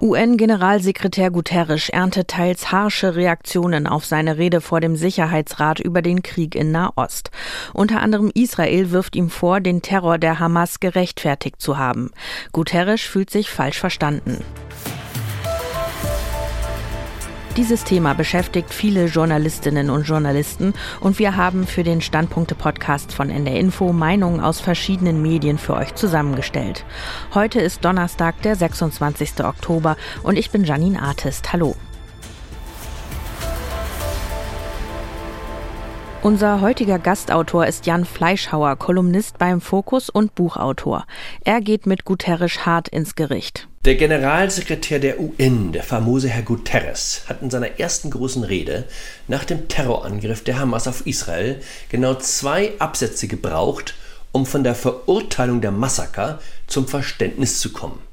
UN-Generalsekretär Guterres erntet teils harsche Reaktionen auf seine Rede vor dem Sicherheitsrat über den Krieg in Nahost. Unter anderem Israel wirft ihm vor, den Terror der Hamas gerechtfertigt zu haben. Guterres fühlt sich falsch verstanden. Dieses Thema beschäftigt viele Journalistinnen und Journalisten und wir haben für den Standpunkte-Podcast von NDR Info Meinungen aus verschiedenen Medien für euch zusammengestellt. Heute ist Donnerstag, der 26. Oktober und ich bin Janine Artist. Hallo. Unser heutiger Gastautor ist Jan Fleischhauer, Kolumnist beim Fokus und Buchautor. Er geht mit Guterres hart ins Gericht. Der Generalsekretär der UN, der famose Herr Guterres, hat in seiner ersten großen Rede nach dem Terrorangriff der Hamas auf Israel genau zwei Absätze gebraucht, um von der Verurteilung der Massaker zum Verständnis zu kommen.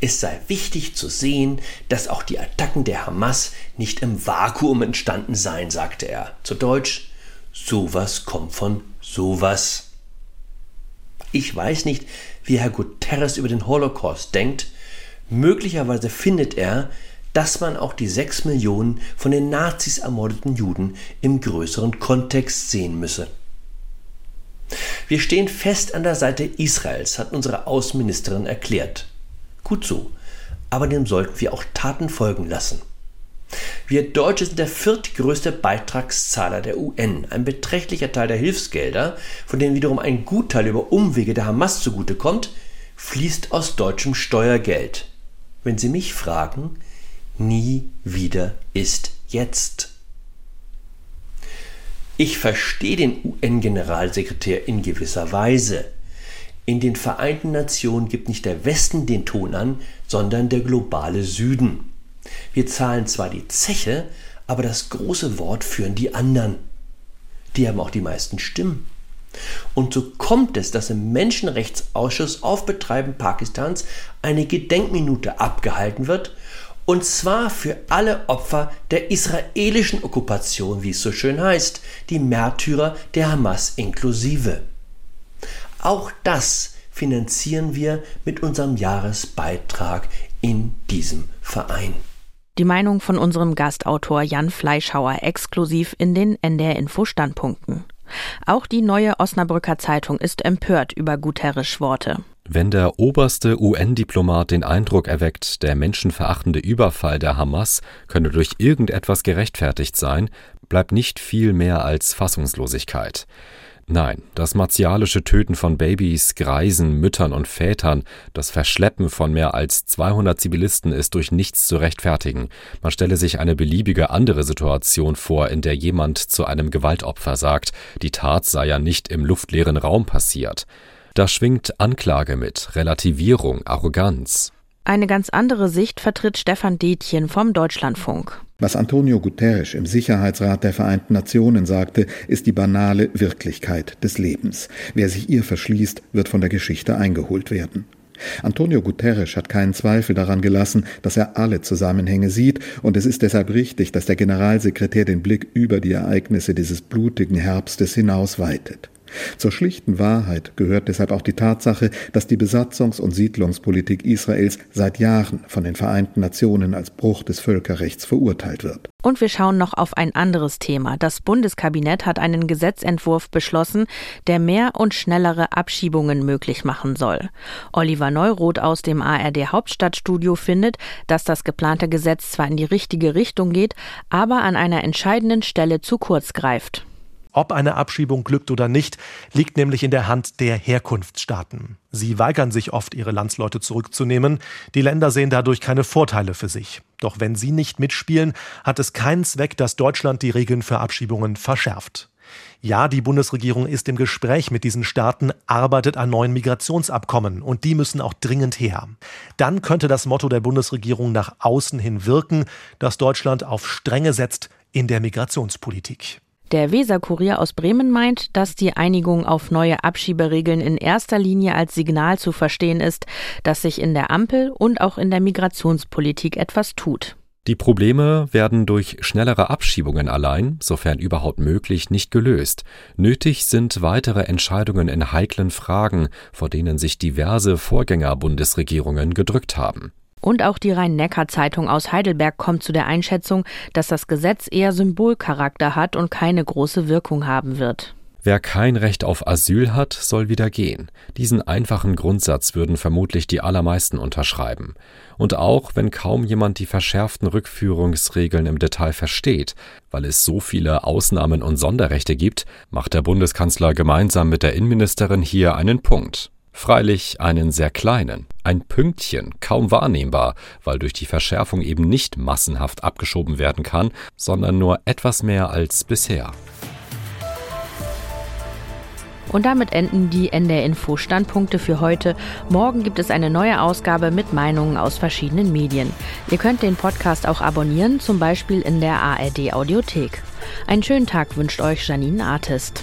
Es sei wichtig zu sehen, dass auch die Attacken der Hamas nicht im Vakuum entstanden seien, sagte er. Zu Deutsch, sowas kommt von sowas. Ich weiß nicht, wie Herr Guterres über den Holocaust denkt. Möglicherweise findet er, dass man auch die sechs Millionen von den Nazis ermordeten Juden im größeren Kontext sehen müsse. Wir stehen fest an der Seite Israels, hat unsere Außenministerin erklärt. Gut so, aber dem sollten wir auch Taten folgen lassen. Wir Deutsche sind der viertgrößte Beitragszahler der UN. Ein beträchtlicher Teil der Hilfsgelder, von denen wiederum ein Gutteil über Umwege der Hamas zugutekommt, fließt aus deutschem Steuergeld. Wenn Sie mich fragen, nie wieder ist jetzt. Ich verstehe den UN-Generalsekretär in gewisser Weise. In den Vereinten Nationen gibt nicht der Westen den Ton an, sondern der globale Süden. Wir zahlen zwar die Zeche, aber das große Wort führen die anderen. Die haben auch die meisten Stimmen. Und so kommt es, dass im Menschenrechtsausschuss auf Betreiben Pakistans eine Gedenkminute abgehalten wird, und zwar für alle Opfer der israelischen Okkupation, wie es so schön heißt, die Märtyrer der Hamas inklusive. Auch das finanzieren wir mit unserem Jahresbeitrag in diesem Verein. Die Meinung von unserem Gastautor Jan Fleischhauer exklusiv in den NDR Info Standpunkten. Auch die neue Osnabrücker Zeitung ist empört über Guterres Worte. Wenn der oberste UN-Diplomat den Eindruck erweckt, der menschenverachtende Überfall der Hamas könne durch irgendetwas gerechtfertigt sein, bleibt nicht viel mehr als Fassungslosigkeit. Nein, das martialische Töten von Babys, Greisen, Müttern und Vätern, das Verschleppen von mehr als 200 Zivilisten ist durch nichts zu rechtfertigen. Man stelle sich eine beliebige andere Situation vor, in der jemand zu einem Gewaltopfer sagt, die Tat sei ja nicht im luftleeren Raum passiert. Da schwingt Anklage mit, Relativierung, Arroganz. Eine ganz andere Sicht vertritt Stefan Detjen vom Deutschlandfunk. Was Antonio Guterres im Sicherheitsrat der Vereinten Nationen sagte, ist die banale Wirklichkeit des Lebens. Wer sich ihr verschließt, wird von der Geschichte eingeholt werden. Antonio Guterres hat keinen Zweifel daran gelassen, dass er alle Zusammenhänge sieht, und es ist deshalb richtig, dass der Generalsekretär den Blick über die Ereignisse dieses blutigen Herbstes hinaus weitet. Zur schlichten Wahrheit gehört deshalb auch die Tatsache, dass die Besatzungs- und Siedlungspolitik Israels seit Jahren von den Vereinten Nationen als Bruch des Völkerrechts verurteilt wird. Und wir schauen noch auf ein anderes Thema. Das Bundeskabinett hat einen Gesetzentwurf beschlossen, der mehr und schnellere Abschiebungen möglich machen soll. Oliver Neuroth aus dem ARD Hauptstadtstudio findet, dass das geplante Gesetz zwar in die richtige Richtung geht, aber an einer entscheidenden Stelle zu kurz greift. Ob eine Abschiebung glückt oder nicht, liegt nämlich in der Hand der Herkunftsstaaten. Sie weigern sich oft, ihre Landsleute zurückzunehmen. Die Länder sehen dadurch keine Vorteile für sich. Doch wenn sie nicht mitspielen, hat es keinen Zweck, dass Deutschland die Regeln für Abschiebungen verschärft. Ja, die Bundesregierung ist im Gespräch mit diesen Staaten, arbeitet an neuen Migrationsabkommen und die müssen auch dringend her. Dann könnte das Motto der Bundesregierung nach außen hin wirken, dass Deutschland auf Strenge setzt in der Migrationspolitik. Der Weser-Kurier aus Bremen meint, dass die Einigung auf neue Abschieberegeln in erster Linie als Signal zu verstehen ist, dass sich in der Ampel und auch in der Migrationspolitik etwas tut. Die Probleme werden durch schnellere Abschiebungen allein, sofern überhaupt möglich, nicht gelöst. Nötig sind weitere Entscheidungen in heiklen Fragen, vor denen sich diverse Vorgänger-Bundesregierungen gedrückt haben. Und auch die Rhein-Neckar-Zeitung aus Heidelberg kommt zu der Einschätzung, dass das Gesetz eher Symbolcharakter hat und keine große Wirkung haben wird. Wer kein Recht auf Asyl hat, soll wieder gehen. Diesen einfachen Grundsatz würden vermutlich die allermeisten unterschreiben. Und auch wenn kaum jemand die verschärften Rückführungsregeln im Detail versteht, weil es so viele Ausnahmen und Sonderrechte gibt, macht der Bundeskanzler gemeinsam mit der Innenministerin hier einen Punkt. Freilich einen sehr kleinen, ein Pünktchen, kaum wahrnehmbar, weil durch die Verschärfung eben nicht massenhaft abgeschoben werden kann, sondern nur etwas mehr als bisher. Und damit enden die NDR Info Standpunkte für heute. Morgen gibt es eine neue Ausgabe mit Meinungen aus verschiedenen Medien. Ihr könnt den Podcast auch abonnieren, zum Beispiel in der ARD Audiothek. Einen schönen Tag wünscht euch Janine Artist.